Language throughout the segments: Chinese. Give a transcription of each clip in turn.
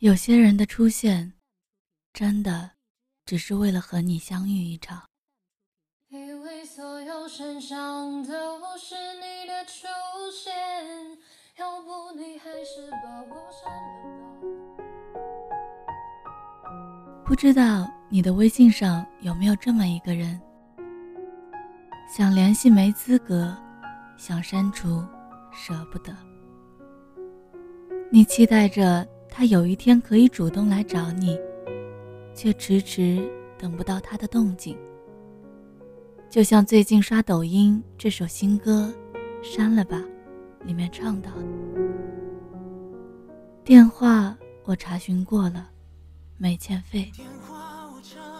有些人的出现，真的只是为了和你相遇一场。以为所有身上都是你的出现，要不你还是把我删了吧。不知道你的微信上有没有这么一个人，想联系没资格，想删除舍不得，你期待着。他有一天可以主动来找你，却迟迟等不到他的动静。就像最近刷抖音这首新歌《删了吧》里面唱到的：“电话我查询过了，没欠费；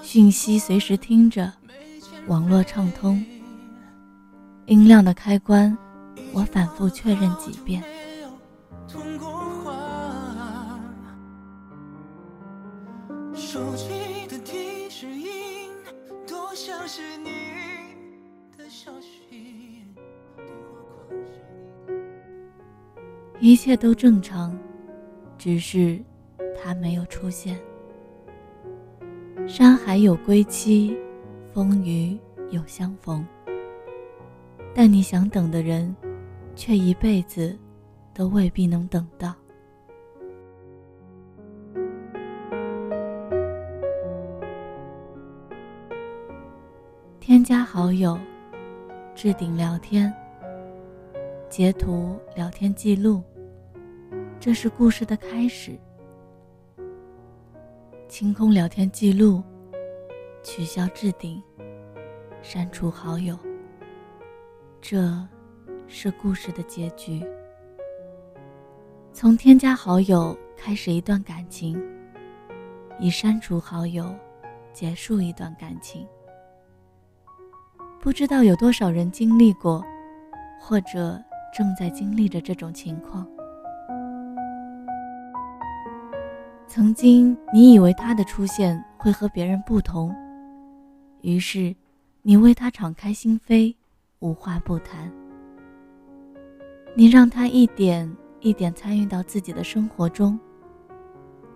讯息随时听着，网络畅通；音量的开关我反复确认几遍。”手机的提示音多像是你的消息一切都正常只是他没有出现山海有归期风雨有相逢。但你想等的人却一辈子都未必能等到。添加好友，置顶聊天，截图聊天记录，这是故事的开始。清空聊天记录，取消置顶，删除好友，这是故事的结局。从添加好友开始一段感情，以删除好友结束一段感情。不知道有多少人经历过，或者正在经历着这种情况。曾经，你以为他的出现会和别人不同，于是你为他敞开心扉，无话不谈。你让他一点一点参与到自己的生活中，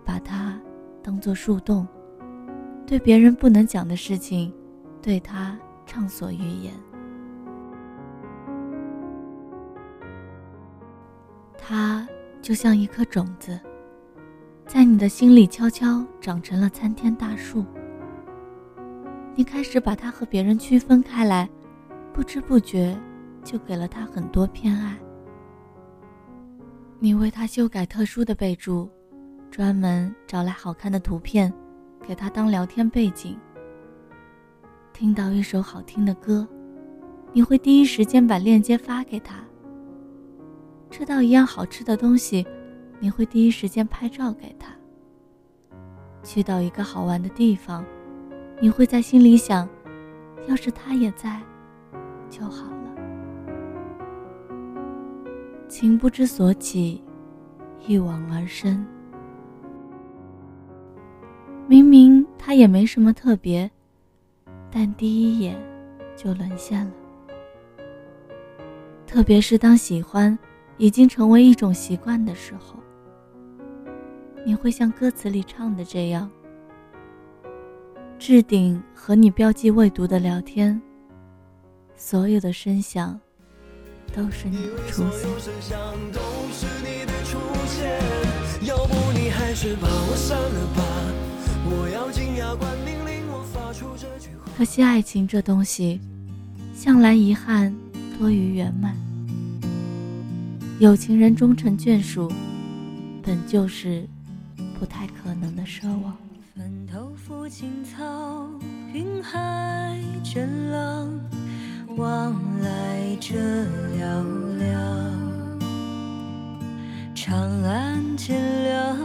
把他当做树洞，对别人不能讲的事情，对他。畅所欲言。它就像一颗种子，在你的心里悄悄长成了参天大树。你开始把它和别人区分开来，不知不觉就给了它很多偏爱。你为它修改特殊的备注，专门找来好看的图片，给它当聊天背景。听到一首好听的歌，你会第一时间把链接发给他；吃到一样好吃的东西，你会第一时间拍照给他；去到一个好玩的地方，你会在心里想：要是他也在，就好了。情不知所起，一往而深。明明他也没什么特别。但第一眼就沦陷了，特别是当喜欢已经成为一种习惯的时候，你会像歌词里唱的这样：置顶和你标记未读的聊天，所有的声响都是你的出现。要不你还是把我删了吧，可惜，爱情这东西，向来遗憾多于圆满。有情人终成眷属，本就是不太可能的奢望。坟头附青草，云海渐冷，往来者寥寥。长安渐凉，